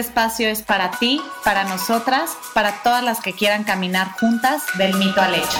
espacio es para ti, para nosotras, para todas las que quieran caminar juntas del mito al hecho.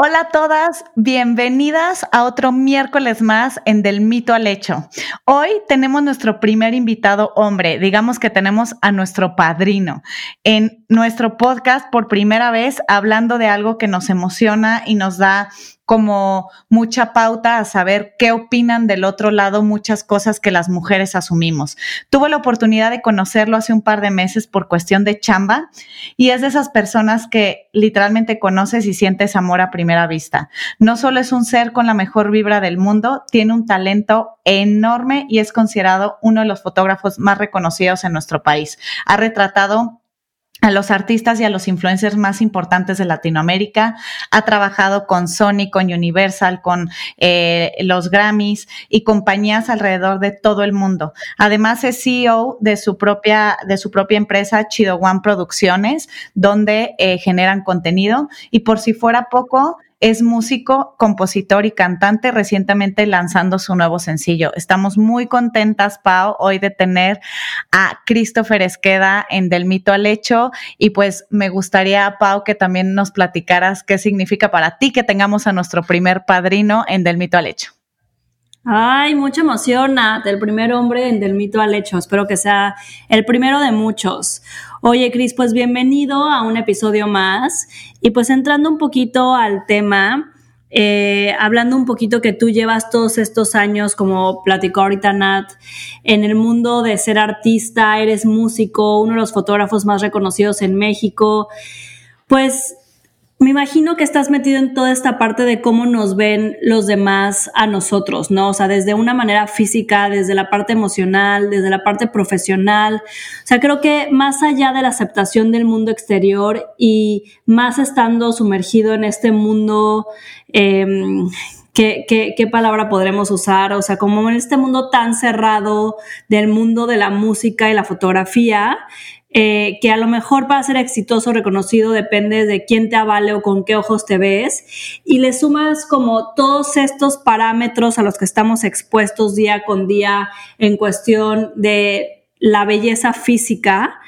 Hola a todas, bienvenidas a otro miércoles más en Del Mito al Hecho. Hoy tenemos nuestro primer invitado hombre, digamos que tenemos a nuestro padrino en nuestro podcast por primera vez hablando de algo que nos emociona y nos da como mucha pauta a saber qué opinan del otro lado muchas cosas que las mujeres asumimos. Tuve la oportunidad de conocerlo hace un par de meses por cuestión de chamba y es de esas personas que literalmente conoces y sientes amor a primera vista. No solo es un ser con la mejor vibra del mundo, tiene un talento enorme y es considerado uno de los fotógrafos más reconocidos en nuestro país. Ha retratado a los artistas y a los influencers más importantes de Latinoamérica. Ha trabajado con Sony, con Universal, con eh, los Grammys y compañías alrededor de todo el mundo. Además es CEO de su propia, de su propia empresa Chido One Producciones, donde eh, generan contenido. Y por si fuera poco, es músico, compositor y cantante, recientemente lanzando su nuevo sencillo. Estamos muy contentas, Pau, hoy de tener a Christopher Esqueda en Del Mito al Hecho. Y pues me gustaría, Pau, que también nos platicaras qué significa para ti que tengamos a nuestro primer padrino en Del Mito al Hecho. Ay, mucha emoción, Nat, el primer hombre en Del Mito al Hecho. Espero que sea el primero de muchos. Oye, Cris, pues bienvenido a un episodio más. Y pues entrando un poquito al tema, eh, hablando un poquito que tú llevas todos estos años, como platicó ahorita Nat, en el mundo de ser artista, eres músico, uno de los fotógrafos más reconocidos en México. Pues me imagino que estás metido en toda esta parte de cómo nos ven los demás a nosotros, ¿no? O sea, desde una manera física, desde la parte emocional, desde la parte profesional. O sea, creo que más allá de la aceptación del mundo exterior y más estando sumergido en este mundo, em, ¿qué, qué palabra podremos usar? O sea, como en este mundo tan cerrado del mundo de la música y la fotografía, eh, que a lo mejor para ser exitoso, reconocido, depende de quién te avale o con qué ojos te ves, y le sumas como todos estos parámetros a los que estamos expuestos día con día en cuestión de la belleza física.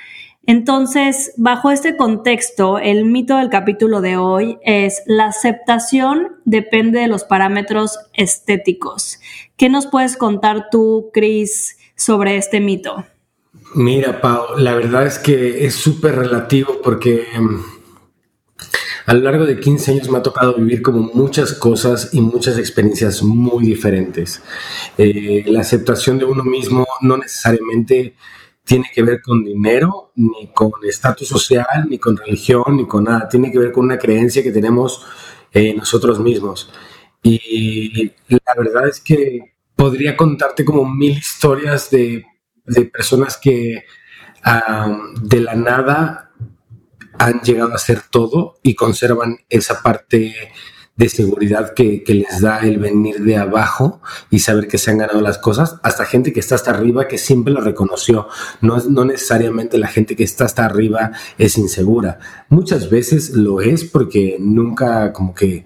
Entonces, bajo este contexto, el mito del capítulo de hoy es la aceptación depende de los parámetros estéticos. ¿Qué nos puedes contar tú, Cris, sobre este mito? Mira, Pau, la verdad es que es súper relativo porque em, a lo largo de 15 años me ha tocado vivir como muchas cosas y muchas experiencias muy diferentes. Eh, la aceptación de uno mismo no necesariamente tiene que ver con dinero, ni con estatus social, ni con religión, ni con nada. Tiene que ver con una creencia que tenemos eh, nosotros mismos. Y la verdad es que podría contarte como mil historias de de personas que de la nada han llegado a ser todo y conservan esa parte de seguridad que, les da el venir de abajo y saber que se han ganado las cosas, hasta gente que está hasta arriba que siempre lo reconoció. No, no necesariamente la gente que está hasta arriba es insegura. Muchas veces lo es porque nunca como que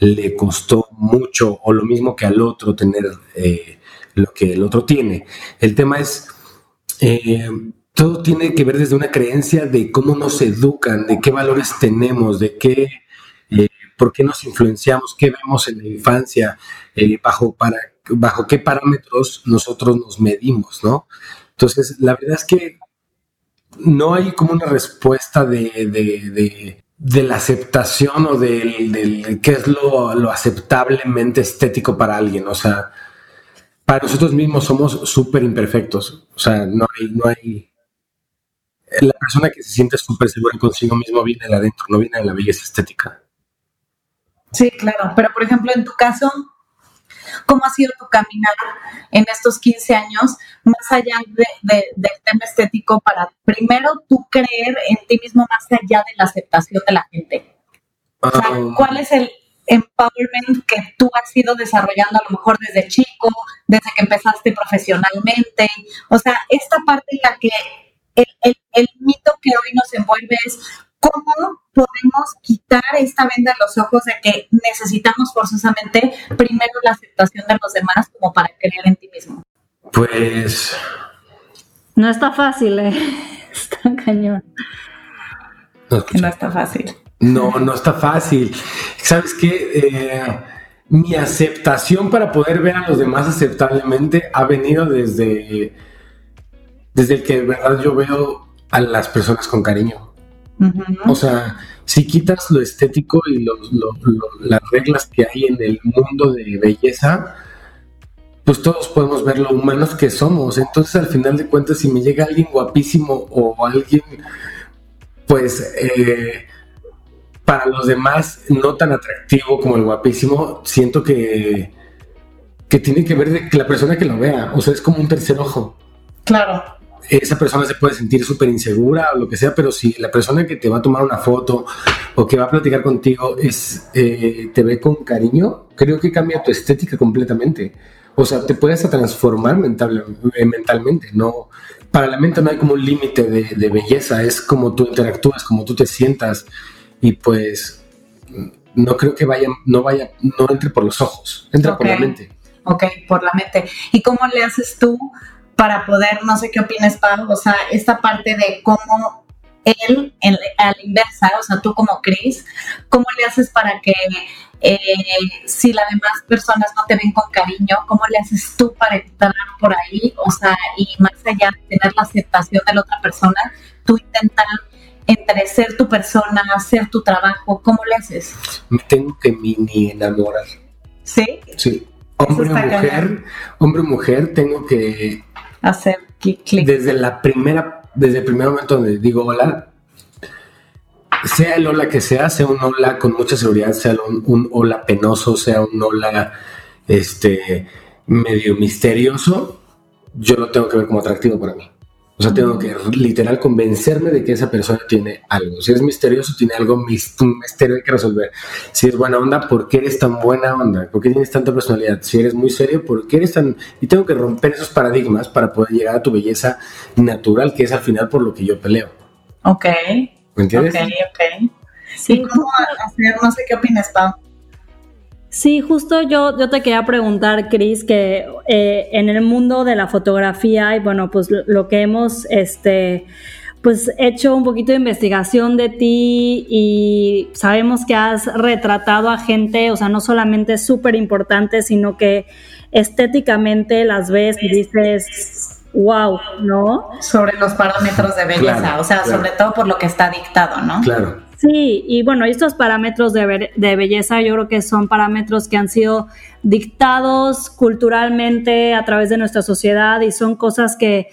le costó mucho o lo mismo que al otro tener eh, lo que el otro tiene. El tema es eh, todo tiene que ver desde una creencia de cómo nos educan, de qué valores tenemos, de qué, eh, por qué nos influenciamos, qué vemos en la infancia, eh, bajo, para, bajo qué parámetros nosotros nos medimos, ¿no? Entonces, la verdad es que no hay como una respuesta de, la aceptación o del, qué es lo, lo aceptablemente estético para alguien. O sea, para nosotros mismos somos súper imperfectos. O sea, no hay, no hay. La persona que se siente súper segura consigo mismo viene de adentro, no viene de la belleza estética. Sí, claro. Pero por ejemplo, en tu caso, ¿Cómo ha sido tu caminar en estos 15 años, más allá del tema estético, para primero tú creer en ti mismo más allá de la aceptación de la gente? O sea, ah. ¿cuál es el empowerment que tú has ido desarrollando a lo mejor desde chico, desde que empezaste profesionalmente? O sea, esta parte en la que el, el mito que hoy nos envuelve es cómo podemos quitar esta venda de los ojos de que necesitamos forzosamente primero la aceptación de los demás como para creer en ti mismo. Pues... No está fácil, ¿eh? Está cañón. No, no está fácil. No, no está fácil. ¿Sabes qué? Eh, mi aceptación para poder ver a los demás aceptablemente ha venido desde, desde el que de verdad yo veo a las personas con cariño. O sea, si quitas lo estético y las reglas que hay en el mundo de belleza, pues todos podemos ver lo humanos que somos. Entonces, al final de cuentas, si me llega alguien guapísimo o alguien, pues, eh, para los demás no tan atractivo como el guapísimo, siento que, que tiene que ver de que la persona que lo vea, o sea, es como un tercer ojo. Claro esa persona se puede sentir súper insegura o lo que sea, pero si la persona que te va a tomar una foto o que va a platicar contigo es, eh, te ve con cariño, creo que cambia tu estética completamente. O sea, te puedes transformar mental, eh, mentalmente. No, para la mente no hay como un límite de, belleza, es como tú interactúas, como tú te sientas y pues no creo que vaya, no vaya, no entre por los ojos, entra por la mente. Ok, por la mente. ¿Y cómo le haces tú para poder, no sé qué opinas, Pau, o sea, esta parte de cómo él, en, a la inversa, o sea, tú como Chris, ¿cómo le haces para que eh, si las demás personas no te ven con cariño, cómo le haces tú para entrar por ahí? O sea, y más allá de tener la aceptación de la otra persona, tú intentar entre ser tu persona, hacer tu trabajo, ¿cómo le haces? Me tengo que mini enamorar. ¿Sí? Sí. Hombre o mujer, hombre o mujer, tengo que hacer clic. Desde la primera, desde el primer momento donde digo hola, sea el hola que sea, sea un hola con mucha seguridad, sea un, hola penoso, sea un hola este medio misterioso, yo lo tengo que ver como atractivo para mí. O sea, tengo que literal convencerme de que esa persona tiene algo. Si es misterioso, tiene algo un misterio que resolver. Si es buena onda, ¿por qué eres tan buena onda? ¿Por qué tienes tanta personalidad? Si eres muy serio, ¿por qué eres tan...? Y tengo que romper esos paradigmas para poder llegar a tu belleza natural, que es al final por lo que yo peleo. Ok. ¿Me entiendes? Ok, ok. Sí, ¿cómo hacer? No sé qué opinas, Pau. Sí, justo yo, yo te quería preguntar, Cris, que eh, en el mundo de la fotografía y bueno, pues lo, que hemos este, pues hecho un poquito de investigación de ti y sabemos que has retratado a gente, o sea, no solamente súper importante, sino que estéticamente las ves y dices, wow, ¿no? Sobre los parámetros de belleza, o sea, sobre todo por lo que está dictado, ¿no? Claro. Sí, y bueno, estos parámetros de, belleza yo creo que son parámetros que han sido dictados culturalmente a través de nuestra sociedad y son cosas que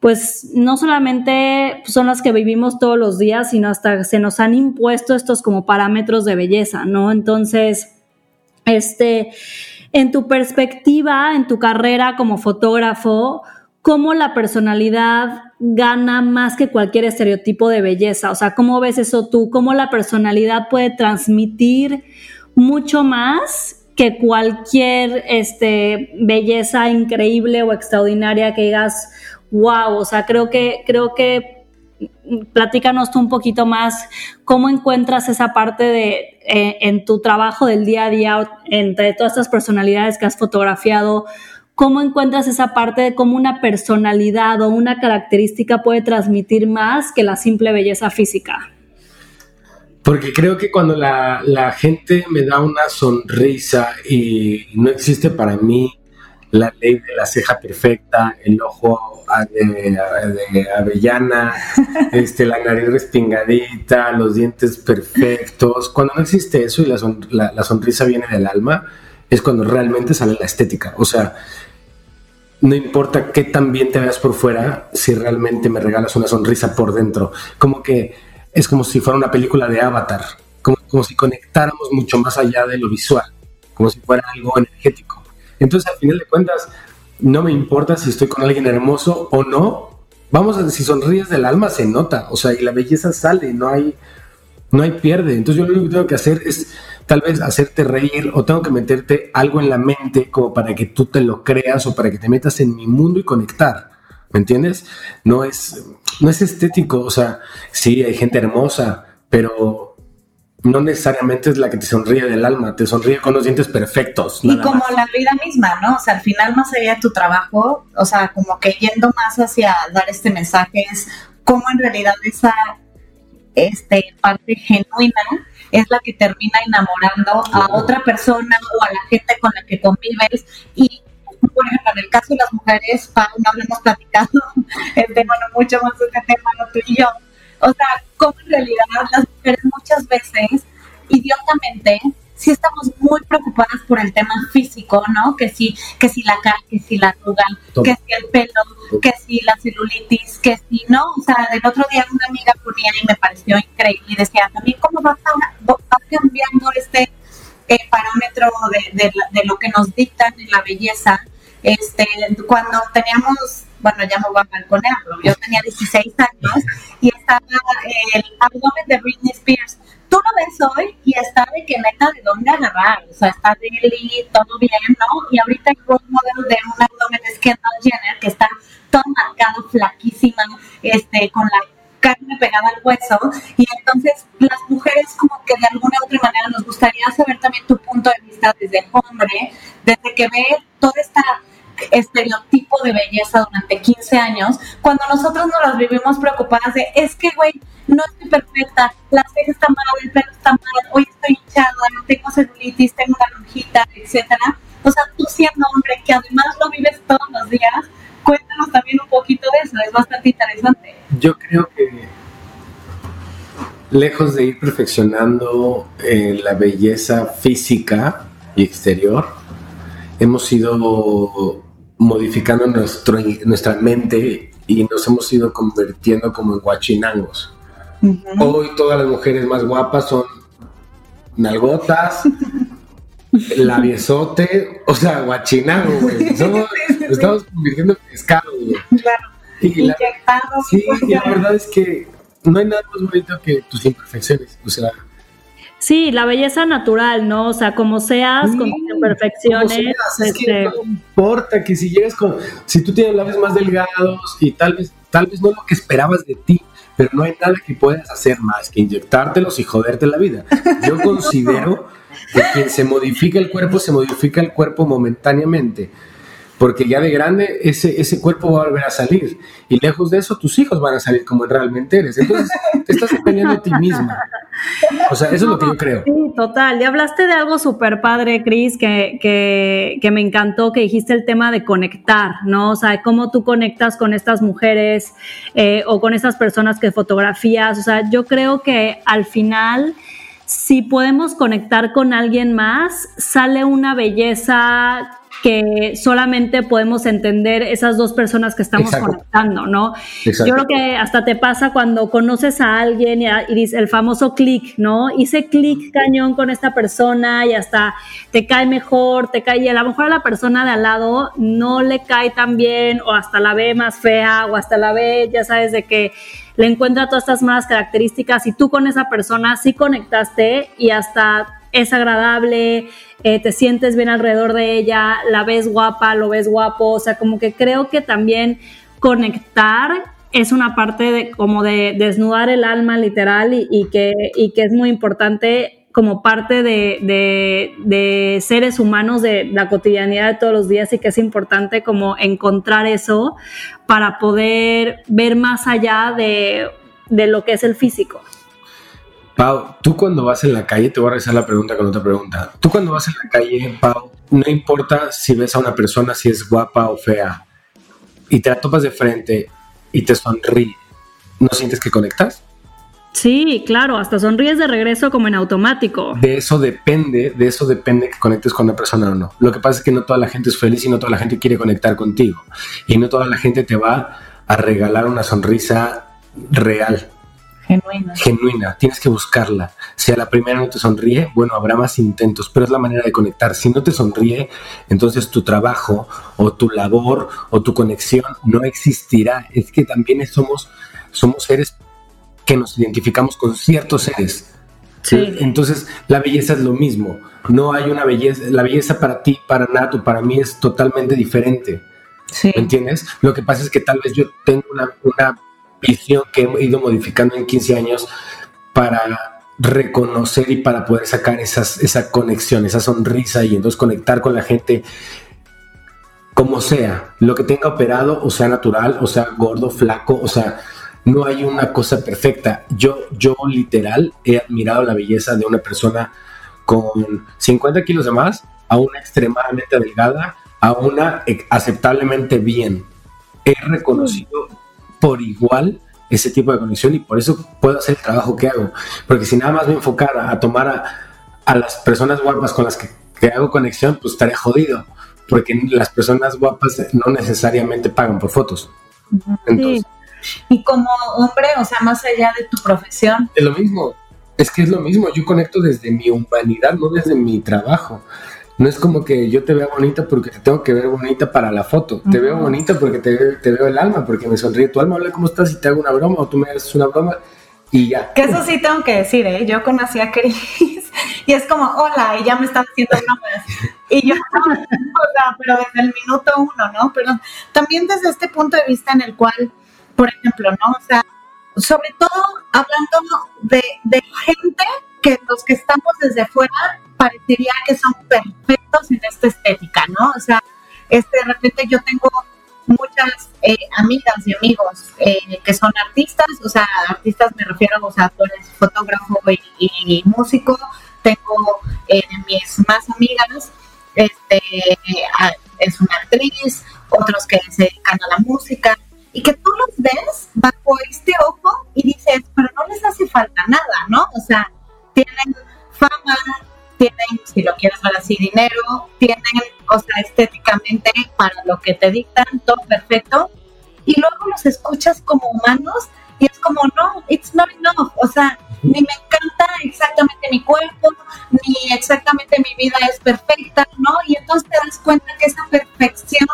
pues no solamente son las que vivimos todos los días, sino hasta se nos han impuesto estos como parámetros de belleza, ¿no? Entonces, este, en tu perspectiva, en tu carrera como fotógrafo, cómo la personalidad gana más que cualquier estereotipo de belleza. O sea, ¿cómo ves eso tú? ¿Cómo la personalidad puede transmitir mucho más que cualquier este, belleza increíble o extraordinaria que digas, wow, o sea, creo que, creo que platícanos tú un poquito más cómo encuentras esa parte de eh, en tu trabajo del día a día entre todas estas personalidades que has fotografiado, ¿Cómo encuentras esa parte de cómo una personalidad o una característica puede transmitir más que la simple belleza física? Porque creo que cuando la, gente me da una sonrisa y no existe para mí la ley de la ceja perfecta, el ojo de, avellana, este, la nariz respingadita, los dientes perfectos. Cuando no existe eso y la, la, sonrisa viene del alma, es cuando realmente sale la estética. O sea, no importa qué tan bien te veas por fuera, si realmente me regalas una sonrisa por dentro. Como que es como si fuera una película de Avatar, como, como si conectáramos mucho más allá de lo visual, como si fuera algo energético. Entonces, al final de cuentas, no me importa si estoy con alguien hermoso o no. Vamos a si sonríes del alma, se nota. O sea, y la belleza sale, no hay, no hay pierde. Entonces, yo lo único que tengo que hacer es tal vez hacerte reír o tengo que meterte algo en la mente como para que tú te lo creas o para que te metas en mi mundo y conectar. ¿Me entiendes? No es, no es estético. O sea, sí, hay gente hermosa, pero no necesariamente es la que te sonríe del alma, te sonríe con los dientes perfectos. Y como la vida misma, ¿no? O sea, al final, más allá de tu trabajo, o sea, como que yendo más hacia dar este mensaje, es cómo en realidad esa este, parte genuina es la que termina enamorando a otra persona o a la gente con la que convives. Y, por ejemplo, en el caso de las mujeres, Pau, no hablamos platicado, este, bueno, mucho más de este tema, ¿no? tú y yo o sea, como en realidad las mujeres muchas veces, idiotamente, sí estamos muy preocupadas por el tema físico, ¿no? Que si, que si la cara, que si la arruga, que si el pelo, que si la celulitis, que si no. O sea, del otro día una amiga ponía y me pareció increíble y decía, también cómo va, cambiando este eh, parámetro de, de, de, lo que nos dictan en la belleza. Este, cuando teníamos bueno, ya me voy a balconearlo, yo tenía 16 años y estaba el abdomen de Britney Spears. Tú lo ves hoy y está de que neta de dónde agarrar, o sea, está deli, todo bien, ¿no? Y ahorita el role model de un abdomen es Kendall Jenner, que está todo marcado, flaquísima, este, con la carne pegada al hueso. Y entonces las mujeres como que de alguna u otra manera nos gustaría saber también tu punto de vista desde hombre, desde que ve toda esta estereotipo de belleza durante 15 años, cuando nosotros nos las vivimos preocupadas de, es que, güey, no estoy perfecta, la ceja está mal, el pelo está mal, hoy estoy hinchada, tengo celulitis, tengo una lonjita, etcétera. O sea, tú siendo hombre, que además lo vives todos los días, cuéntanos también un poquito de eso, es bastante interesante. Yo creo que lejos de ir perfeccionando eh, la belleza física y exterior, hemos ido modificando nuestro, nuestra mente y nos hemos ido convirtiendo como en guachinangos. Hoy todas las mujeres más guapas son nalgotas, labiesote, o sea, guachinango, güey. estamos convirtiendo en pescado, güey. Claro. Y la, sí, y la verdad es que no hay nada más bonito que tus imperfecciones. O sea, Sí, la belleza natural, ¿no? O sea, como seas, con tus imperfecciones. es que este no importa que si llegas con, si tú tienes labios más delgados y tal vez, tal vez no lo que esperabas de ti, pero no hay nada que puedas hacer más que inyectártelos y joderte la vida. Yo considero que quien se modifica el cuerpo, se modifica el cuerpo momentáneamente porque ya de grande ese, ese cuerpo va a volver a salir. Y lejos de eso, tus hijos van a salir como realmente eres. Entonces, te estás dependiendo de ti misma. O sea, eso es lo que yo creo. Sí, total. Y hablaste de algo súper padre, Cris, que, que, que, me encantó, que dijiste el tema de conectar, ¿no? O sea, cómo tú conectas con estas mujeres eh, o con estas personas que fotografías. O sea, yo creo que al final si podemos conectar con alguien más, sale una belleza que solamente podemos entender esas dos personas que estamos conectando, ¿no? Yo creo que hasta te pasa cuando conoces a alguien y, dices el famoso clic, ¿no? Hice clic cañón con esta persona y hasta te cae mejor, te cae, y a lo mejor a la persona de al lado no le cae tan bien o hasta la ve más fea o hasta la ve, ya sabes, de que le encuentra todas estas malas características y tú con esa persona sí conectaste y hasta es agradable, eh, te sientes bien alrededor de ella, la ves guapa, lo ves guapo, o sea, como que creo que también conectar es una parte de como de desnudar el alma literal y, que, y que es muy importante como parte de, de, seres humanos de la cotidianidad de todos los días y que es importante como encontrar eso para poder ver más allá de, de lo que es el físico. Pau, tú cuando vas en la calle, te voy a regresar la pregunta con otra pregunta. Tú cuando vas en la calle, Pau, no importa si ves a una persona, si es guapa o fea, y te la topas de frente y te sonríe, ¿no sientes que conectas? Sí, claro, hasta sonríes de regreso como en automático. De eso depende, de eso depende que conectes con una persona o no. Lo que pasa es que no toda la gente es feliz y no toda la gente quiere conectar contigo. Y no toda la gente te va a regalar una sonrisa real. Genuina. Genuina, tienes que buscarla. Si a la primera no te sonríe, bueno, habrá más intentos, pero es la manera de conectar. Si no te sonríe, entonces tu trabajo o tu labor o tu conexión no existirá. Es que también somos, somos seres que nos identificamos con ciertos seres. Sí. Entonces, la belleza es lo mismo. No hay una belleza, la belleza para ti, para Nato, para mí es totalmente diferente. Sí. ¿Me entiendes? Lo que pasa es que tal vez yo tengo una, una visión que he ido modificando en 15 años para reconocer y para poder sacar esas, esa conexión, esa sonrisa y entonces conectar con la gente como sea, lo que tenga operado, o sea natural, o sea gordo, flaco, o sea, no hay una cosa perfecta. Yo, yo literal he admirado la belleza de una persona con 50 kilos de más a una extremadamente delgada, a una aceptablemente bien. He reconocido por igual ese tipo de conexión y por eso puedo hacer el trabajo que hago. Porque si nada más me enfocara a tomar a, las personas guapas con las que, hago conexión, pues estaría jodido. Porque las personas guapas no necesariamente pagan por fotos. Y como hombre, o sea, más allá de tu profesión. Es lo mismo. Es que es lo mismo. Yo conecto desde mi humanidad, no desde mi trabajo. No es como que yo te vea bonita porque te tengo que ver bonita para la foto. Te veo bonita porque te, te, veo el alma, porque me sonríe tu alma. Hola, ¿cómo estás? Y te hago una broma o tú me haces una broma y ya. Que eso sí tengo que decir, ¿eh? Yo conocí a Cris y es como, hola, y ya me están haciendo bromas. Y yo, o sea, pero desde el minuto uno, ¿no? Pero también desde este punto de vista en el cual, por ejemplo, ¿no? O sea, sobre todo hablando de, de gente que los que estamos desde fuera parecería que son perfectos en esta estética, ¿no? O sea, este, de repente yo tengo muchas eh, amigas y amigos eh, que son artistas, o sea, artistas me refiero, o sea, eres fotógrafo y, músico, tengo eh, mis más amigas, este, es una actriz, otros que se dedican a la música, y que tú los ves bajo este ojo y dices, pero no les hace falta nada, ¿no? O sea, tienen fama, tienen, si lo quieres ver así, dinero, tienen, o sea, estéticamente para lo que te dictan, todo perfecto, y luego los escuchas como humanos y es como, no, it's not enough, o sea, ni me encanta exactamente mi cuerpo, ni exactamente mi vida es perfecta, ¿no? Y entonces te das cuenta que esa perfección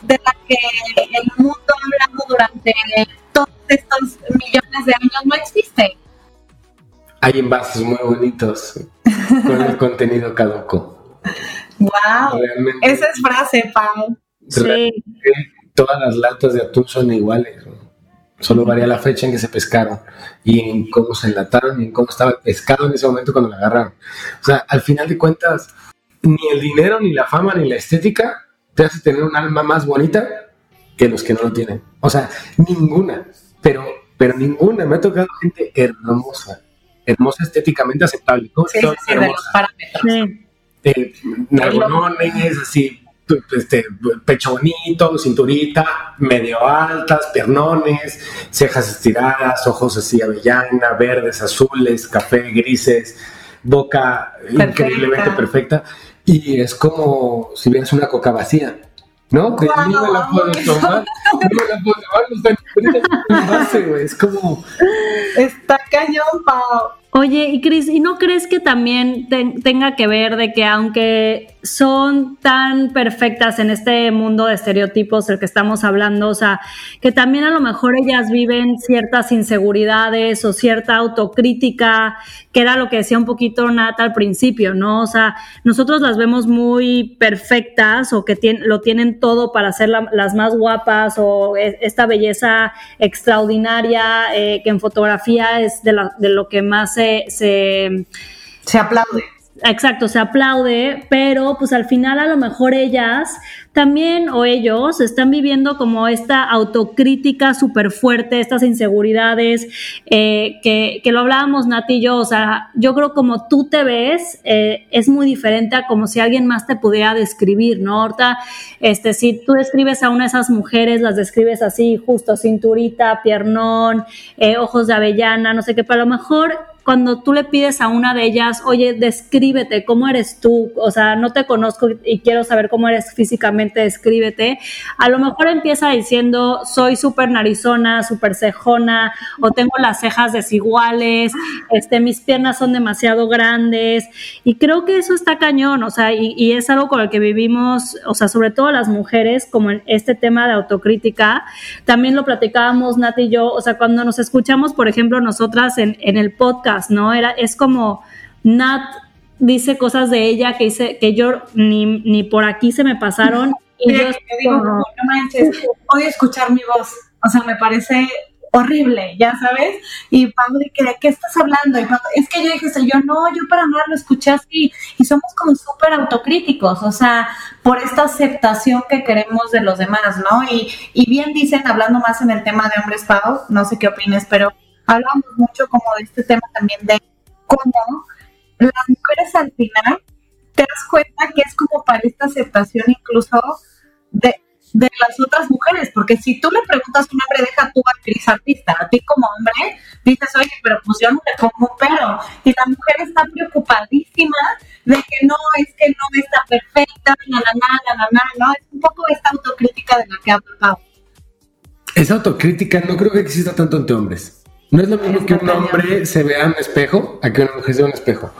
de la que el mundo ha hablado durante todos estos millones de años no existe hay envases muy bonitos con el contenido caduco. Wow, esa es frase, Pau. Sí. Todas las latas de atún son iguales. Solo varía la fecha en que se pescaron y en cómo se enlataron y en cómo estaba el pescado en ese momento cuando la agarraron. O sea, al final de cuentas, ni el dinero, ni la fama, ni la estética te hace tener un alma más bonita que los que no lo tienen. O sea, ninguna, pero, pero ninguna. Me ha tocado gente hermosa, hermosa estéticamente aceptable. Sí, sí, de los parámetros. Eh, así, este, pecho bonito, cinturita, medio altas, pernones, cejas estiradas, ojos así avellana, verdes, azules, café, grises, boca increíblemente perfecta. Y es como si vieras una coca vacía. ¿No? De mí me la puedo tomar. No me la puedo tomar, no está ni Es como. Está cañón, Pau. Oye, y Cris, ¿y no crees que también tenga que ver de que aunque son tan perfectas en este mundo de estereotipos del que estamos hablando, o sea, que también a lo mejor ellas viven ciertas inseguridades o cierta autocrítica, que era lo que decía un poquito Nat al principio, ¿no? O sea, nosotros las vemos muy perfectas o que lo tienen todo para ser las más guapas o e, esta belleza extraordinaria eh, que en fotografía es de, de lo que más se, se, aplaude. Exacto, se aplaude, pero pues al final a lo mejor ellas también o ellos están viviendo como esta autocrítica súper fuerte, estas inseguridades, eh, que, que, lo hablábamos Nati y yo, o sea, yo creo como tú te ves eh, es muy diferente a como si alguien más te pudiera describir, ¿no? Ahorita, este, si tú describes a una de esas mujeres, las describes así, justo cinturita, piernón, eh, ojos de avellana, no sé qué, pero a lo mejor cuando tú le pides a una de ellas, oye, descríbete, ¿cómo eres tú? O sea, no te conozco y quiero saber cómo eres físicamente, descríbete. A lo mejor empieza diciendo, soy súper narizona, súper cejona, o tengo las cejas desiguales, este, mis piernas son demasiado grandes. Y creo que eso está cañón, o sea, y, y es algo con el que vivimos, o sea, sobre todo las mujeres, como en este tema de autocrítica. También lo platicábamos Nat y yo, o sea, cuando nos escuchamos, por ejemplo, nosotras en, en el podcast, ¿no? Era, es como Nat dice cosas de ella que dice que yo ni, ni por aquí se me pasaron. Y yo digo, no manches, odio escuchar mi voz. O sea, me parece horrible, ya sabes. Y Pablo, ¿de qué, qué estás hablando? Y es que yo dije, yo no, yo para nada lo escuché así. Y somos como súper autocríticos, o sea, por esta aceptación que queremos de los demás, ¿no? Y, y bien dicen, hablando más en el tema de hombres, Pau, no sé qué opines, pero hablamos mucho como de este tema también de cómo las mujeres al final te das cuenta que es como para esta aceptación incluso de de las otras mujeres, porque si tú le preguntas a un hombre, deja tú actriz artista, a ti como hombre, dices, oye, pero pues yo no te pongo un pero, y la mujer está preocupadísima de que no, es que no está perfecta, la, la, la, la, ¿no? Es un poco esta autocrítica de la que habla Pau. Esa autocrítica no creo que exista tanto entre hombres. No es lo mismo que un hombre se vea en un espejo a que una mujer se vea en un espejo.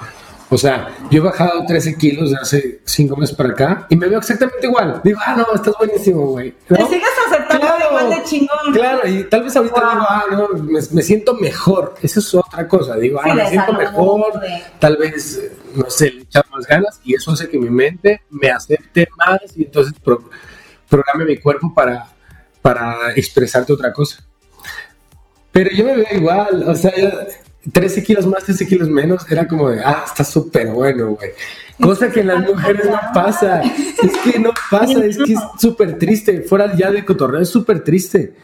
O sea, yo he bajado 13 kilos de hace 5 meses para acá y me veo exactamente igual. Digo, ah, no, estás buenísimo, güey. ¿no? Te sigues aceptando igual de chingón. Claro, y tal vez ahorita digo, ah, no, me, siento mejor. Eso es otra cosa. Digo, ah, me siento mejor. Tal vez, no sé, le echar más ganas y eso hace que mi mente me acepte más y entonces programe mi cuerpo para, para expresarte otra cosa. Pero yo me veo igual, o sea, 13 kilos más, 13 kilos menos, era como de, ah, está súper bueno, güey. Cosa que en las mujeres no pasa. Es que no pasa, es que es súper triste. Fuera ya de cotorreo, es súper triste.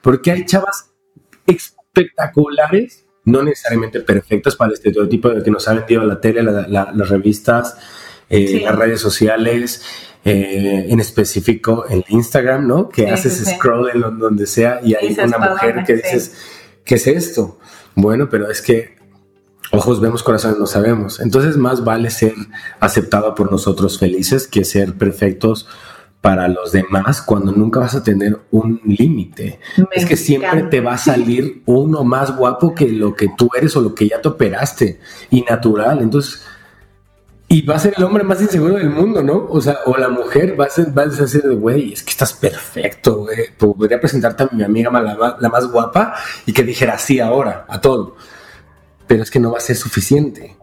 Porque hay chavas espectaculares, no necesariamente perfectas para el estereotipo de que nos ha vendido la tele, las revistas, eh, las redes sociales, eh, en específico en Instagram, ¿no? Que haces scroll en donde sea y hay una mujer que dices, ¿qué es esto? Bueno, pero es que ojos vemos, corazones no sabemos. Entonces más vale ser aceptado por nosotros felices que ser perfectos para los demás cuando nunca vas a tener un límite. Es que siempre te va a salir uno más guapo que lo que tú eres o lo que ya te operaste y natural. Entonces, y va a ser el hombre más inseguro del mundo, ¿no? O sea, o la mujer va a ser, va a decir, güey, es que estás perfecto, güey. Podría presentarte a mi amiga la, la, más guapa y que dijera sí ahora, a todo. Pero es que no va a ser suficiente.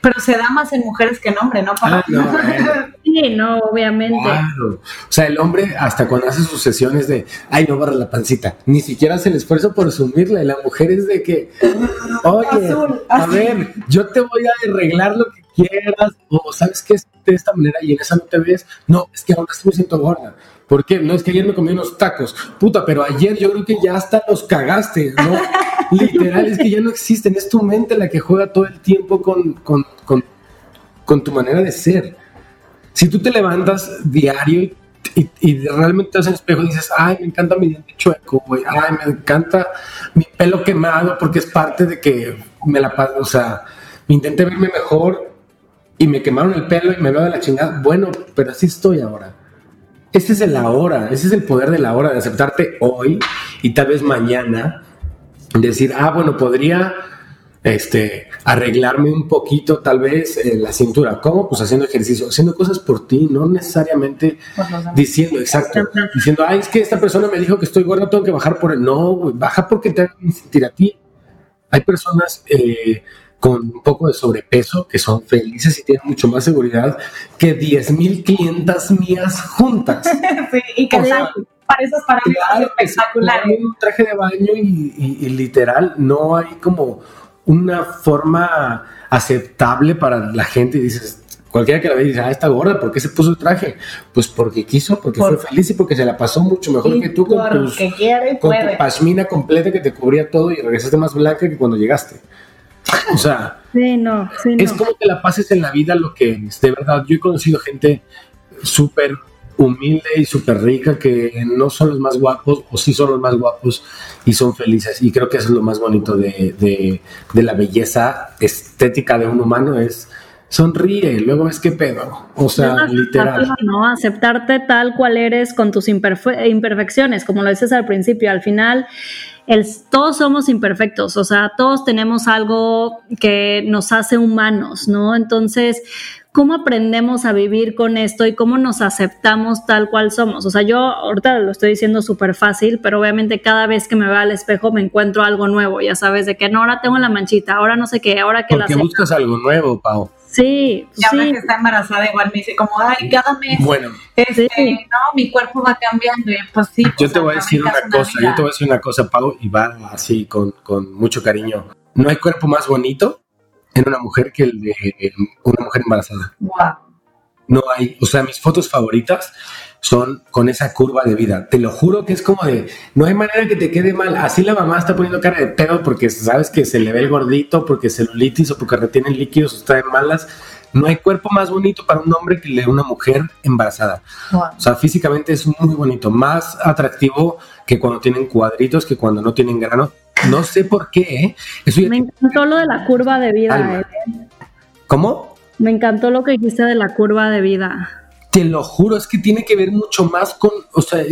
Pero se da más en mujeres que en hombres, ¿no? Ah, no sí, no, obviamente. Claro. O sea, el hombre, hasta cuando hace sus sesiones de, ay, no barra la pancita, ni siquiera hace el esfuerzo por asumirla. Y la mujer es de que, oye, a ver, yo te voy a arreglar lo que quieras, o sabes que es de esta manera y en esa no te ves, no, es que ahora sí me siento gorda. ¿Por qué? No, es que ayer me comí unos tacos. Puta, pero ayer yo creo que ya hasta los cagaste, ¿no? Literal, es que ya no existen. Es tu mente la que juega todo el tiempo con, con, con, con tu manera de ser. Si tú te levantas diario y, y, realmente te vas al espejo y dices, ay, me encanta mi diente chueco, güey, ay, me encanta mi pelo quemado porque es parte de que me la paso, o sea, me intenté verme mejor y me quemaron el pelo y me veo de la chingada. Bueno, pero así estoy ahora. Este es el ahora, ese es el poder de la hora, de aceptarte hoy y tal vez mañana, decir, ah, bueno, podría este, arreglarme un poquito tal vez eh, la cintura. ¿Cómo? Pues haciendo ejercicio, haciendo cosas por ti, no necesariamente diciendo, exacto, diciendo, ay, es que esta persona me dijo que estoy gorda, tengo que bajar por él. No, baja porque te hagan sentir a ti. Hay personas... Eh, con un poco de sobrepeso, que son felices y tienen mucho más seguridad que 10.000 clientas mías juntas. sí, y que para esos para claro, espectacular. Un traje de baño y, literal, no hay como una forma aceptable para la gente y dices, cualquiera que la ve dice, ah, está gorda, ¿por qué se puso el traje? Pues porque quiso, porque fue feliz y porque se la pasó mucho mejor que tú con, tus, con tu pashmina completa que te cubría todo y regresaste más blanca que cuando llegaste. O sea, es como que la pases en la vida lo que es. De verdad, yo he conocido gente súper humilde y súper rica que no son los más guapos o sí son los más guapos y son felices. Y creo que eso es lo más bonito de, de, de la belleza estética de un humano, es sonríe, luego ves qué pedo. O sea, literal. ¿no? Aceptarte tal cual eres con tus imperfecciones, como lo dices al principio. Al final, el, todos somos imperfectos, o sea, todos tenemos algo que nos hace humanos, ¿no? Entonces, ¿cómo aprendemos a vivir con esto y cómo nos aceptamos tal cual somos? O sea, yo ahorita lo estoy diciendo súper fácil, pero obviamente cada vez que me veo al espejo me encuentro algo nuevo, ya sabes, de que no, ahora tengo la manchita, ahora no sé qué, ahora que Porque buscas algo nuevo, Pau. Sí, y ahora que está embarazada igual me dice como, ay, cada mes, bueno, este, no, mi cuerpo va cambiando y pues sí. Yo te voy a decir una cosa, yo te voy a decir una cosa, Pau, y va así con, con mucho cariño. No hay cuerpo más bonito en una mujer que el de una mujer embarazada. Wow. No hay, o sea, mis fotos favoritas son con esa curva de vida. Te lo juro que es como de, no hay manera que te quede mal. Así la mamá está poniendo cara de pedo porque sabes que se le ve el gordito, porque celulitis o porque retienen líquidos o está de malas. No hay cuerpo más bonito para un hombre que le de una mujer embarazada. O sea, físicamente es muy bonito, más atractivo que cuando tienen cuadritos, que cuando no tienen grano. No sé por qué. ¿eh? Me encantó lo de la curva de vida. Eh. ¿Cómo? Me encantó lo que dijiste de la curva de vida. Te lo juro, es que tiene que ver mucho más con, o sea,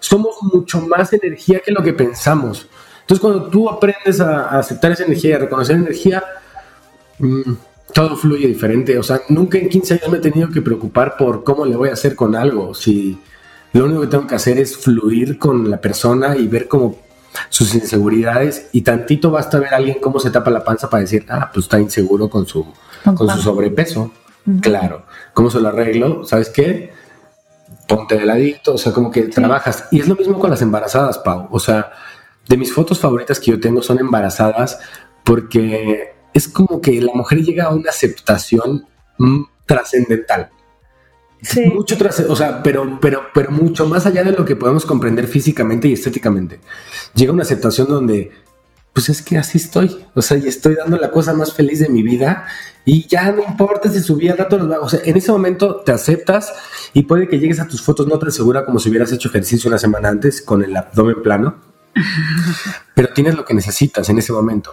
somos mucho más energía que lo que pensamos. Entonces, cuando tú aprendes a, aceptar esa energía y a reconocer energía, mm, todo fluye diferente. O sea, nunca en 15 años me he tenido que preocupar por cómo le voy a hacer con algo. Si lo único que tengo que hacer es fluir con la persona y ver cómo sus inseguridades y tantito basta ver a alguien cómo se tapa la panza para decir, ah, pues está inseguro con su, con su sobrepeso. Claro. ¿Cómo se lo arreglo? ¿Sabes qué? Ponte de ladito, o sea, como que trabajas. Y es lo mismo con las embarazadas, Pau. O sea, de mis fotos favoritas que yo tengo son embarazadas porque es como que la mujer llega a una aceptación mm, trascendental. Sí. Mucho o sea, pero, pero, pero mucho más allá de lo que podemos comprender físicamente y estéticamente. Llega una aceptación donde pues es que así estoy, o sea, y estoy dando la cosa más feliz de mi vida y ya no importa si subí al rato los o sea, en ese momento te aceptas y puede que llegues a tus fotos no tan segura como si hubieras hecho ejercicio una semana antes con el abdomen plano, pero tienes lo que necesitas en ese momento.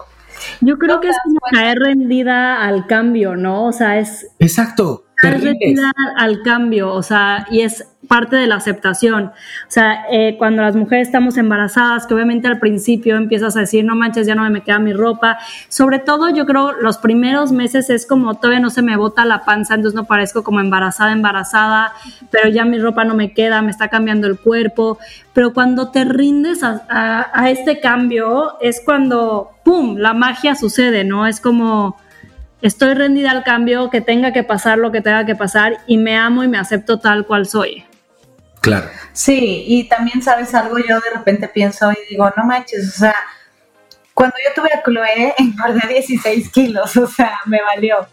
Yo creo que es como caer rendida al cambio, ¿no? O sea, es... Exacto. Caer rendida al cambio, o sea, y es parte de la aceptación. O sea, eh, cuando las mujeres estamos embarazadas, que obviamente al principio empiezas a decir, no manches, ya no me queda mi ropa. Sobre todo, yo creo, los primeros meses es como todavía no se me bota la panza, entonces no parezco como embarazada, embarazada, pero ya mi ropa no me queda, me está cambiando el cuerpo. Pero cuando te rindes a, a este cambio, es cuando, ¡pum!, la magia sucede, ¿no? Es como estoy rendida al cambio, que tenga que pasar lo que tenga que pasar y me amo y me acepto tal cual soy. Claro. Sí, y también sabes algo, yo de repente pienso y digo, no manches, o sea, cuando yo tuve a Chloe engordé 16 kilos, o sea, me valió.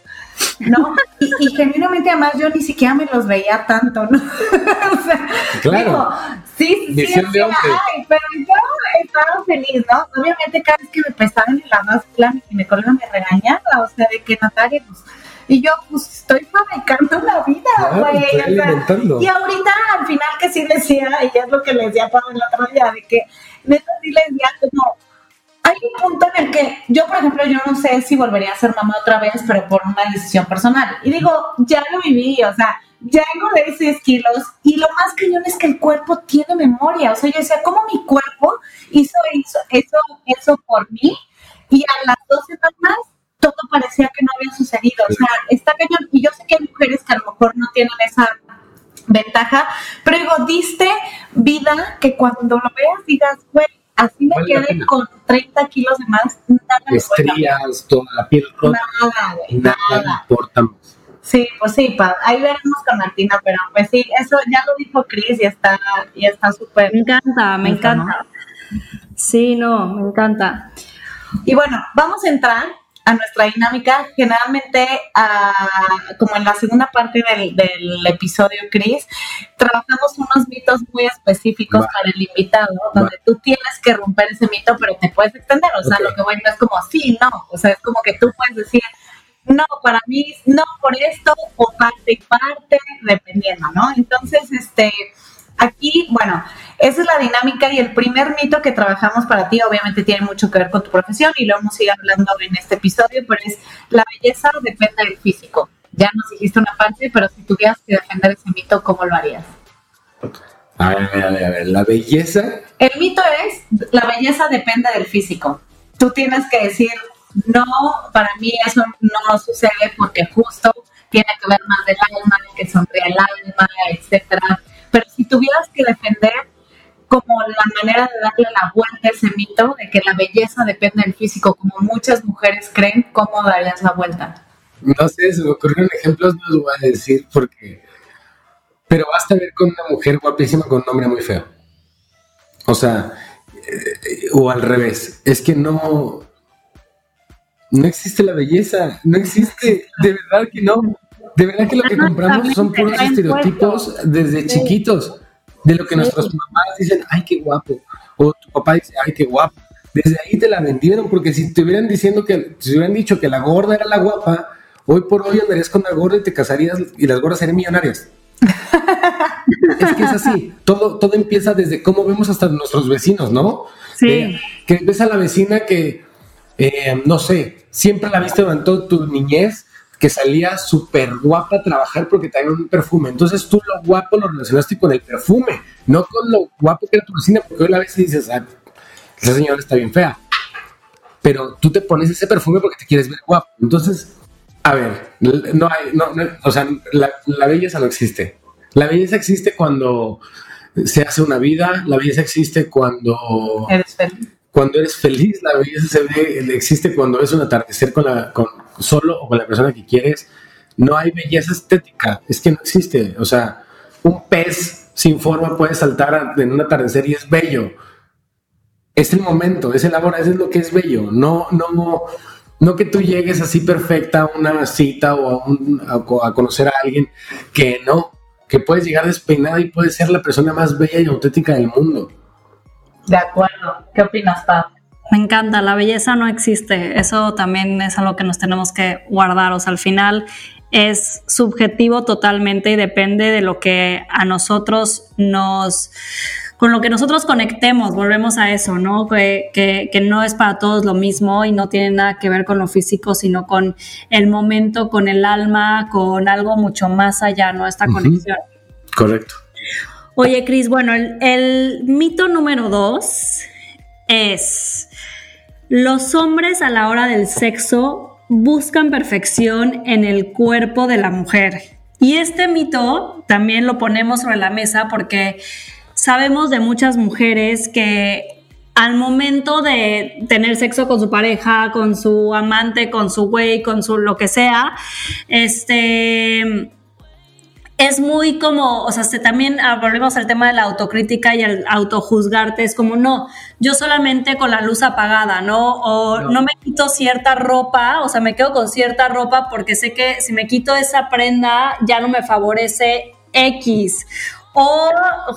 ¿no? Y, genuinamente además yo ni siquiera me los veía tanto, ¿no? o sea, claro. sí, sí, sí, ay, pero yo estaba feliz, ¿no? Obviamente cada vez que me pesaban en la báscula y me colgaba me regañaba, o sea, de que Natalia, pues, y yo, pues, estoy fabricando la vida, güey. y ahorita, al final, que sí decía, y es lo que les decía Pablo el otro día, de que neta sí les decía como, hay un punto en el que yo, por ejemplo, yo no sé si volvería a ser mamá otra vez, pero por una decisión personal. Y digo, ya lo viví, o sea, ya engordé 6 kilos y lo más cañón es que el cuerpo tiene memoria. O sea, yo decía, ¿cómo mi cuerpo hizo eso, eso, eso por mí? Y a las dos semanas todo parecía que no había sucedido. O sea, está cañón. Y yo sé que hay mujeres que a lo mejor no tienen esa ventaja, pero digo, diste vida que cuando lo veas digas, güey, así me quedé con 30 kilos de más, nada Estrías, toda la piel rota. Nada, nada, nada. importa Sí, pues sí, pa, ahí veremos con Martina, pero pues sí, eso ya lo dijo Cris y está y está súper. Me encanta, me encanta. Sí, no, me encanta. Y bueno, vamos a entrar a nuestra dinámica. Generalmente, como en la segunda parte del, episodio, Chris, trabajamos unos mitos muy específicos para el invitado, donde tú tienes que romper ese mito, pero te puedes extender. O sea, lo que bueno es como sí, no. O sea, es como que tú puedes decir, no, para mí no por esto o parte y parte, dependiendo, ¿no? Entonces, este, aquí, bueno, esa es la dinámica y el primer mito que trabajamos para ti obviamente tiene mucho que ver con tu profesión y lo hemos ido hablando en este episodio, pero es la belleza depende del físico. Ya nos dijiste una parte, pero si tuvieras que defender ese mito, ¿cómo lo harías? A ver, a ver, a ver, la belleza. El mito es, la belleza depende del físico. Tú tienes que decir, no, para mí eso no sucede porque justo tiene que ver más del alma, que sonríe el alma, etcétera. Pero si tuvieras que defender como la manera de darle la vuelta a ese mito de que la belleza depende del físico, como muchas mujeres creen, ¿cómo darías la vuelta? No sé, se me ocurrieron ejemplos, no los voy a decir porque... Pero basta ver con una mujer guapísima con un nombre muy feo. O sea, eh, o al revés. Es que no, no existe la belleza, no existe, de verdad que no. De verdad que lo que compramos son puros estereotipos desde chiquitos, de lo que nuestros mamás dicen, ay, qué guapo, o tu papá dice, ay, qué guapo. Desde ahí te la vendieron, porque si te hubieran diciendo que, si hubieran dicho que la gorda era la guapa, hoy por hoy andarías con la gorda y te casarías y las gordas serían millonarias. es que es así, todo, todo empieza desde cómo vemos hasta nuestros vecinos, ¿no? Sí. que ves a la vecina que eh, no sé, siempre la viste durante toda tu niñez, que salía súper guapa a trabajar porque tenía un perfume. Entonces tú lo guapo lo relacionaste con el perfume, no con lo guapo que era tu vecina, porque hoy la ves y dices, ah, esa señora está bien fea. Pero tú te pones ese perfume porque te quieres ver guapo. Entonces, a ver, no hay, no, o sea, la, belleza no existe. La belleza existe cuando se hace una vida, la belleza existe cuando... cuando eres feliz, la belleza se ve, existe cuando es un atardecer con la, con, solo o con la persona que quieres. No hay belleza estética, es que no existe. O sea, un pez sin forma puede saltar en un atardecer y es bello. Es el momento, es el eso es lo que es bello. No, no, no que tú llegues así perfecta a una cita o a, a conocer a alguien que no, que puedes llegar despeinada y puedes ser la persona más bella y auténtica del mundo. De acuerdo. ¿Qué opinas, Pau? Me encanta, la belleza no existe. Eso también es algo que nos tenemos que guardar. O sea, al final es subjetivo totalmente y depende de lo que a nosotros nos con lo que nosotros conectemos, volvemos a eso, ¿no? Que, que, no es para todos lo mismo y no tiene nada que ver con lo físico, sino con el momento, con el alma, con algo mucho más allá, ¿no? Esta conexión. Correcto. Oye, Cris, bueno, el, mito número dos es, los hombres a la hora del sexo buscan perfección en el cuerpo de la mujer. Y este mito también lo ponemos sobre la mesa porque sabemos de muchas mujeres que al momento de tener sexo con su pareja, con su amante, con su güey, con su lo que sea, este es muy como, o sea, también ah, volvemos al tema de la autocrítica y el autojuzgarte, es como, no, yo solamente con la luz apagada, ¿no? O no. me quito cierta ropa, o sea, me quedo con cierta ropa porque sé que si me quito esa prenda ya no me favorece X. O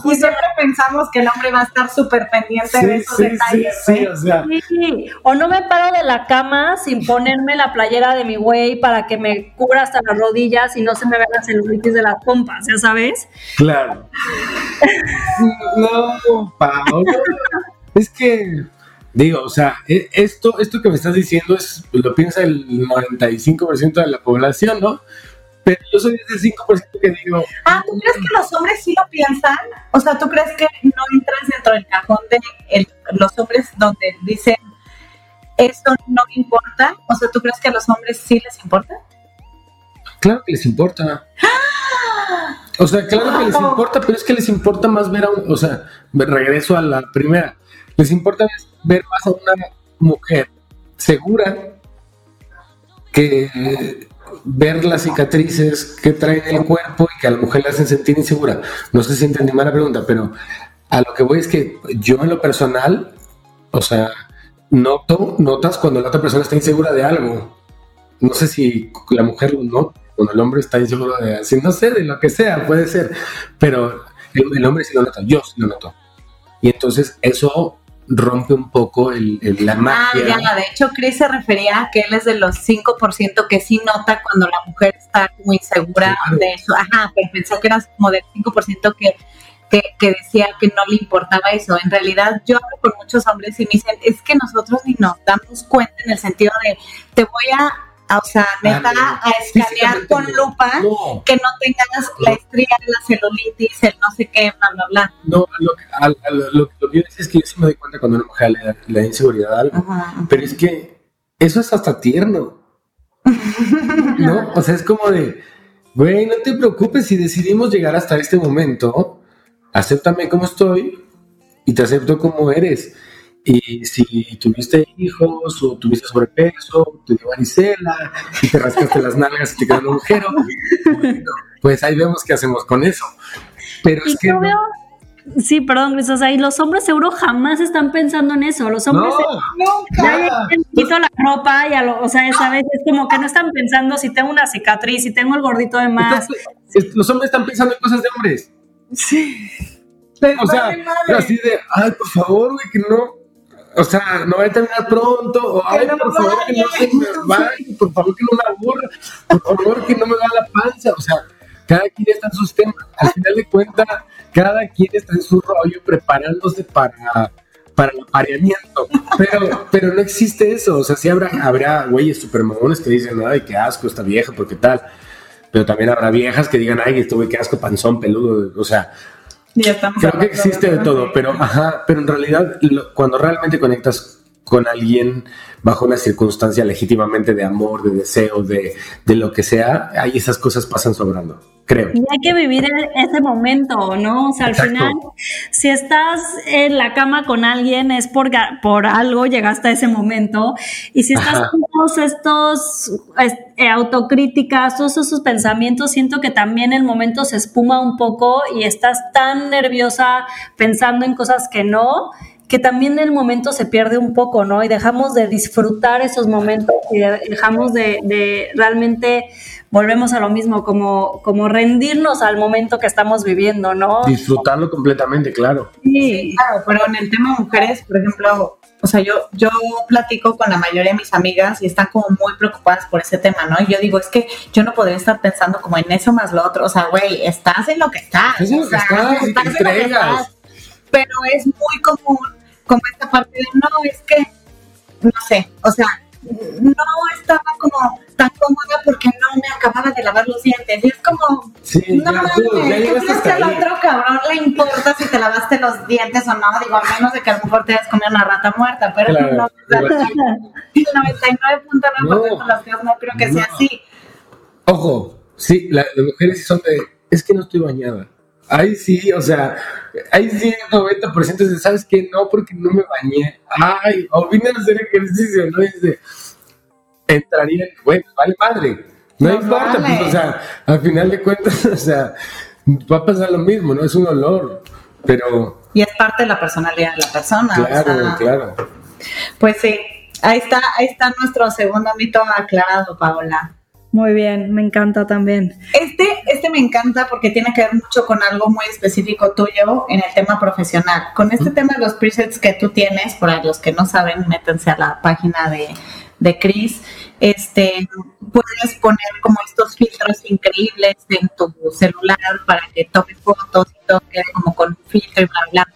y siempre pensamos que el hombre va a estar súper pendiente de esos detalles. Sí, o, sea. o no me paro de la cama sin ponerme la playera de mi güey para que me cubra hasta las rodillas y no se me vean las celulitis de las pompas, ¿ya sabes? Claro. no, Paolo. es que Digo, o sea, e, esto, esto que me estás diciendo es, lo piensa el 95% de la población, ¿no? Pero yo soy ese 5% que digo. Ah, ¿tú crees que los hombres sí lo piensan? O sea, ¿tú crees que no entras dentro del cajón de los hombres donde dicen esto no importa? O sea, ¿tú crees que a los hombres sí les importa? Claro que les importa. O sea, claro que les importa, pero es que les importa más ver a un, o sea, regreso a la primera, les importa ver más a una mujer segura que ver las cicatrices que trae el cuerpo y que a la mujer le hacen sentir insegura. No sé si entendí mal la pregunta, pero a lo que voy es que yo en lo personal, o sea, noto, notas cuando la otra persona está insegura de algo. No sé si la mujer lo nota, cuando el hombre está inseguro de así, no sé, de lo que sea, puede ser, pero el, hombre sí lo nota, yo sí lo noto. Y entonces eso rompe un poco el, la magia. Ah, ya, de hecho Chris se refería a que él es de los 5% que sí nota cuando la mujer está muy insegura de eso. Ajá, pero pensó que eras como del 5% que, que, que, decía que no le importaba eso. En realidad yo hablo con muchos hombres y me dicen, es que nosotros ni nos damos cuenta en el sentido de, te voy a o sea, neta, a escanear con lupa que no tengas la estría, la celulitis, el no sé qué, bla, bla, bla. No, lo que, lo, que yo es que yo sí me doy cuenta cuando una mujer le da, le da inseguridad a algo, pero es que eso es hasta tierno. ¿No? O sea, es como de, güey, no te preocupes si decidimos llegar hasta este momento, acéptame como estoy y te acepto como eres. Y si tuviste hijos o tuviste sobrepeso, te dio varicela y te rascaste las nalgas y te quedó un agujero, pues ahí vemos qué hacemos con eso. Pero es que... Veo... Sí, perdón, Luis, o sea, y los hombres seguro jamás están pensando en eso. Los hombres no, ya quito la ropa y a lo, o sea, ¿sabes? Es como que no están pensando si tengo una cicatriz, si tengo el gordito de más. los hombres están pensando en cosas de hombres. Sí. O sea, así de, ay, por favor, güey, que no, o sea, no voy a terminar pronto, o ay, por favor que no se me vaya, por favor que no me aburra, por favor que no me da la panza, o sea, cada quien está en sus temas, al final de cuentas, cada quien está en su rollo preparándose para, para el apareamiento, pero, pero no existe eso, o sea, sí habrá, habrá güeyes super mamones que dicen, ay, qué asco esta vieja, porque tal, pero también habrá viejas que digan, ay, este güey, qué asco, panzón, peludo, o sea, Creo que existe de todo, pero, ajá, pero en realidad cuando realmente conectas con alguien bajo una circunstancia legítimamente de amor, de deseo, de, de lo que sea, ahí esas cosas pasan sobrando creo. Y hay que vivir e-, ese momento, ¿no? O sea, al final, si estás en la cama con alguien es por, por algo llegaste a ese momento. Y si estás con todos estos eh, autocríticas, todos esos pensamientos, siento que también el momento se espuma un poco y estás tan nerviosa pensando en cosas que no que también el momento se pierde un poco, ¿no? Y dejamos de disfrutar esos momentos y dejamos de, de realmente volvemos a lo mismo, como, como rendirnos al momento que estamos viviendo, ¿no? Disfrutarlo completamente, claro. Sí, claro, pero en el tema mujeres, por ejemplo, o sea, yo, yo platico con la mayoría de mis amigas y están como muy preocupadas por ese tema, ¿no? Y yo digo, es que yo no podría estar pensando como en eso más lo otro. O sea, güey, estás en lo que estás. Es lo que estás, estás en lo que estás. Pero es muy común como esta parte de, no, es que, no sé, o sea, no estaba como tan cómoda porque no me acababa de lavar los dientes. Y es como, sí, no mames, ¿qué crees que al otro cabrón le importa si te lavaste los dientes o no? Digo, a menos de que a lo mejor te hayas comido una rata muerta, pero claro, no, el 99.9% no, de las cosas no creo que sea así. Ojo, sí, las mujeres son de, es que no estoy bañada. Ahí sí, o sea, ahí sí, 90% de, ¿sabes qué? No, porque no me bañé. Ay, o vine a hacer ejercicio, ¿no? De, entraría, bueno, vale madre. No, importa, pues, o sea, al final de cuentas, o sea, va a pasar lo mismo, ¿no? Es un olor, pero... Y es parte de la personalidad de la persona. Claro, claro. Pues sí, ahí está, ahí está nuestro segundo mito aclarado, Paola. Muy bien, me encanta también. Este, este me encanta porque tiene que ver mucho con algo muy específico tuyo en el tema profesional. Con este tema de los presets que tú tienes, para los que no saben, métanse a la página de, de Chris. Este, puedes poner como estos filtros increíbles en tu celular para que tome fotos y todo quede como con un filtro y bla, bla.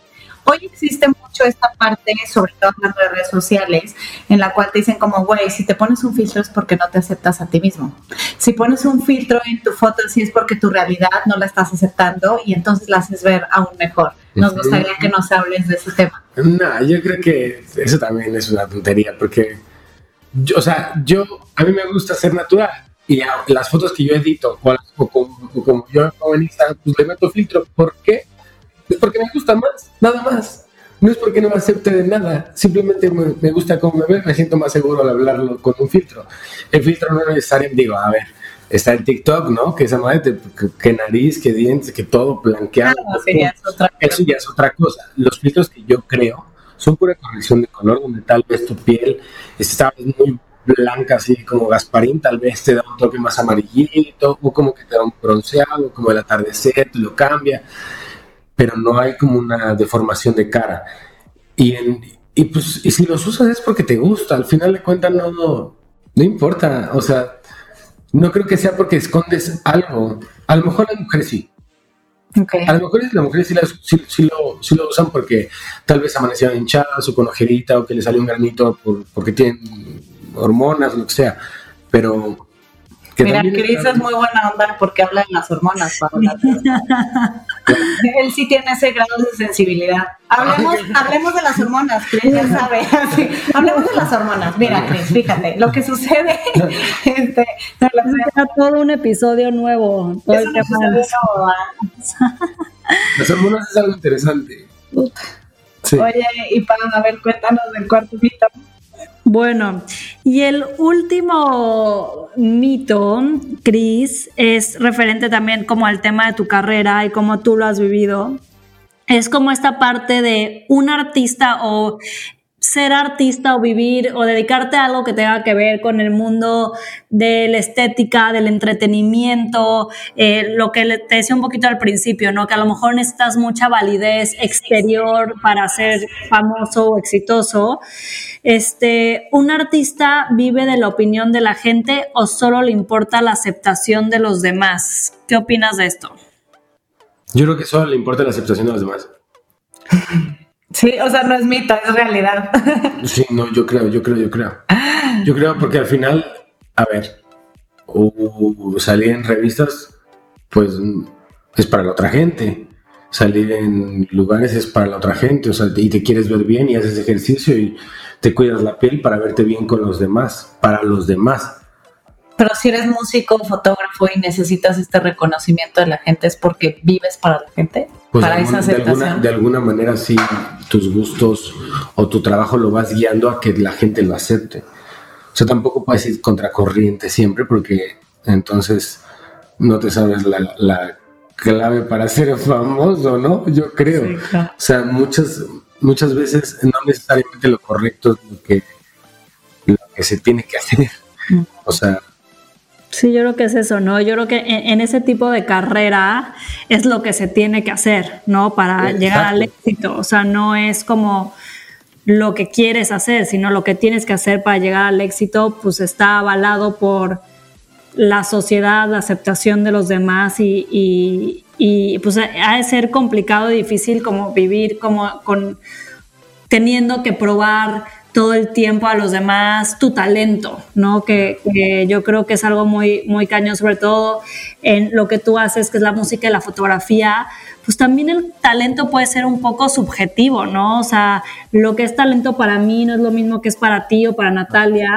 Hoy existe mucho esta parte, sobre todo hablando de redes sociales, en la cual te dicen como, güey, si te pones un filtro es porque no te aceptas a ti mismo. Si pones un filtro en tu foto, sí es porque tu realidad no la estás aceptando y entonces la haces ver aún mejor. Nos gustaría que nos hables de ese tema. No, yo creo que eso también es una tontería, porque, yo, o sea, yo, a mí me gusta ser natural y las fotos que yo edito o, como, yo hago en Instagram, pues le meto filtro. ¿Por qué? Es porque me gusta más, nada más. No es porque no me acepte de nada, simplemente me, gusta cómo me ve, me siento más seguro al hablarlo con un filtro. El filtro no es necesario, digo, a ver, está el TikTok, ¿no? Que esa madre, que, nariz, que dientes, que todo blanqueado. Ah, eso ya es otra cosa. Los filtros que yo creo son pura corrección de color, donde tal vez tu piel está muy blanca, así como Gasparín, tal vez te da un toque más amarillito, o como que te da un bronceado, como el atardecer, te lo cambia pero no hay como una deformación de cara. Y, y pues, y si los usas es porque te gusta, al final de cuentas no, no, no importa, o sea, no creo que sea porque escondes algo, a lo mejor las mujeres sí. A lo mejor las mujeres sí, sí, lo, sí, lo, usan porque tal vez amanecieron hinchadas o con ojerita o que le salió un granito porque tienen hormonas, lo que sea. Pero Mira, Cris es muy buena onda porque habla de las hormonas, Él sí tiene ese grado de sensibilidad. Hablemos, hablemos de las hormonas, Cris ya sabe. hablemos de las hormonas. Mira, Cris, fíjate, lo que sucede. Este, todo un episodio nuevo. Todo el Las hormonas es algo interesante. Oye, y para, a ver, cuéntanos del cuarto mito. Bueno, y el último mito, Cris, es referente también como al tema de tu carrera y cómo tú lo has vivido. Es como esta parte de un artista o ser artista o vivir o dedicarte a algo que tenga que ver con el mundo de la estética, del entretenimiento, eh, lo que te decía un poquito al principio, ¿no? Que a lo mejor necesitas mucha validez exterior para ser famoso o exitoso. Este, ¿un artista vive de la opinión de la gente o solo le importa la aceptación de los demás? ¿Qué opinas de esto? Yo creo que solo le importa la aceptación de los demás. Sí, o sea, no es mito, es realidad. Sí, no, yo creo, yo creo, yo creo. Yo creo porque al final, a ver, salir en revistas, pues es para la otra gente. Salir en lugares es para la otra gente, o sea, y te quieres ver bien y haces ejercicio y te cuidas la piel para verte bien con los demás, para los demás. Pero si eres músico, fotógrafo y necesitas este reconocimiento de la gente, ¿es porque vives para la gente? Pues para esa aceptación. De alguna, de alguna manera sí, tus gustos o tu trabajo lo vas guiando a que la gente lo acepte. O sea, tampoco puedes ir contracorriente siempre porque entonces no te sabes la, clave para ser famoso, ¿no? Yo creo. O sea, muchas, muchas veces no necesariamente lo correcto es lo que, lo que se tiene que hacer. Mm. O sea, Sí, yo creo que es eso, ¿no? Yo creo que en, ese tipo de carrera es lo que se tiene que hacer, ¿no? Para llegar al éxito. O sea, no es como lo que quieres hacer, sino lo que tienes que hacer para llegar al éxito, pues está avalado por la sociedad, la aceptación de los demás y, y, pues ha de ser complicado y difícil como vivir como con teniendo que probar todo el tiempo a los demás tu talento, ¿no? Que, yo creo que es algo muy, muy cañón, sobre todo en lo que tú haces, que es la música y la fotografía, pues también el talento puede ser un poco subjetivo, ¿no? O sea, lo que es talento para mí no es lo mismo que es para ti o para Natalia.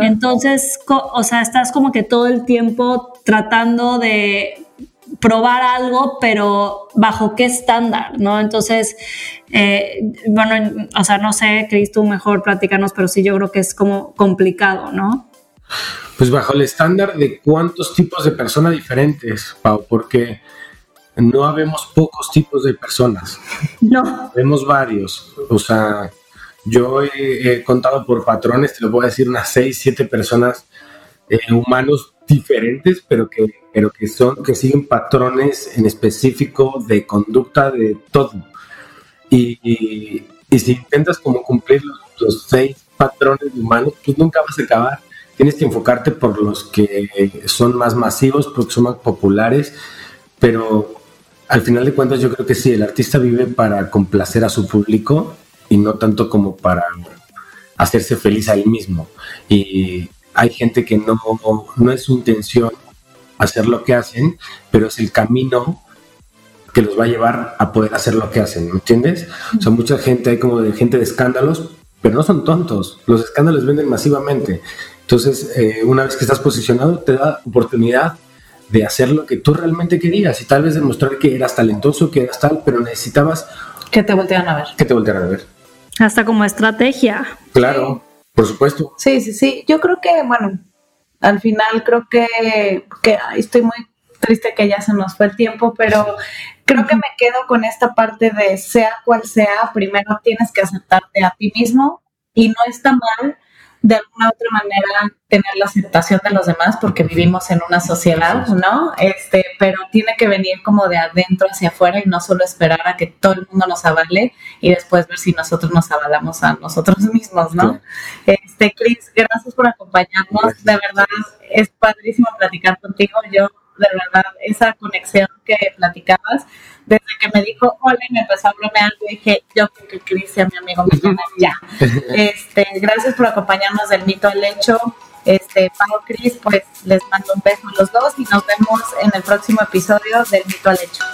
Entonces, o sea, estás como que todo el tiempo tratando de probar algo, pero bajo qué estándar, ¿no? Entonces, eh, bueno, o sea, no sé, Cris, tú mejor platícanos, pero sí yo creo que es como complicado, ¿no? Pues bajo el estándar de cuántos tipos de personas diferentes, Pau, porque no habemos pocos tipos de personas. No. Vemos varios. O sea, yo he, contado por patrones, te lo voy a decir, unas seis, siete personas eh, humanos diferentes, pero que, pero que son, que siguen patrones en específico de conducta de todo. Y, y, si intentas como cumplir los, seis patrones humanos, pues nunca vas a acabar. Tienes que enfocarte por los que son más masivos, porque son más populares, pero al final de cuentas yo creo que sí, el artista vive para complacer a su público y no tanto como para hacerse feliz a él mismo. Y, hay gente que no, no es su intención hacer lo que hacen, pero es el camino que los va a llevar a poder hacer lo que hacen, ¿me entiendes? O sea, mucha gente, hay como de gente de escándalos, pero no son tontos, los escándalos venden masivamente. Entonces, eh, una vez que estás posicionado, te da oportunidad de hacer lo que tú realmente querías y tal vez demostrar que eras talentoso, que eras tal, pero necesitabas... Que te voltearan a ver. Que te voltearan a ver. Hasta como estrategia. Claro. Por supuesto. Sí, sí, sí. Yo creo que, bueno, al final creo que, que estoy muy triste que ya se nos fue el tiempo, pero creo que me quedo con esta parte de sea cual sea, primero tienes que aceptarte a ti mismo y no está mal de alguna otra manera tener la aceptación de los demás porque vivimos en una sociedad, ¿no? Este, pero tiene que venir como de adentro hacia afuera y no solo esperar a que todo el mundo nos avale y después ver si nosotros nos avalamos a nosotros mismos, ¿no? Este, Cris, gracias por acompañarnos, de verdad es padrísimo platicar contigo. Yo de verdad, esa conexión que platicabas, desde que me dijo hola y me empezó a bromear, dije, yo creo que Cristian, mi amigo, me ya. Este, gracias por acompañarnos del mito al hecho. Este, Pau, Cris, pues les mando un beso a los dos y nos vemos en el próximo episodio del mito al hecho.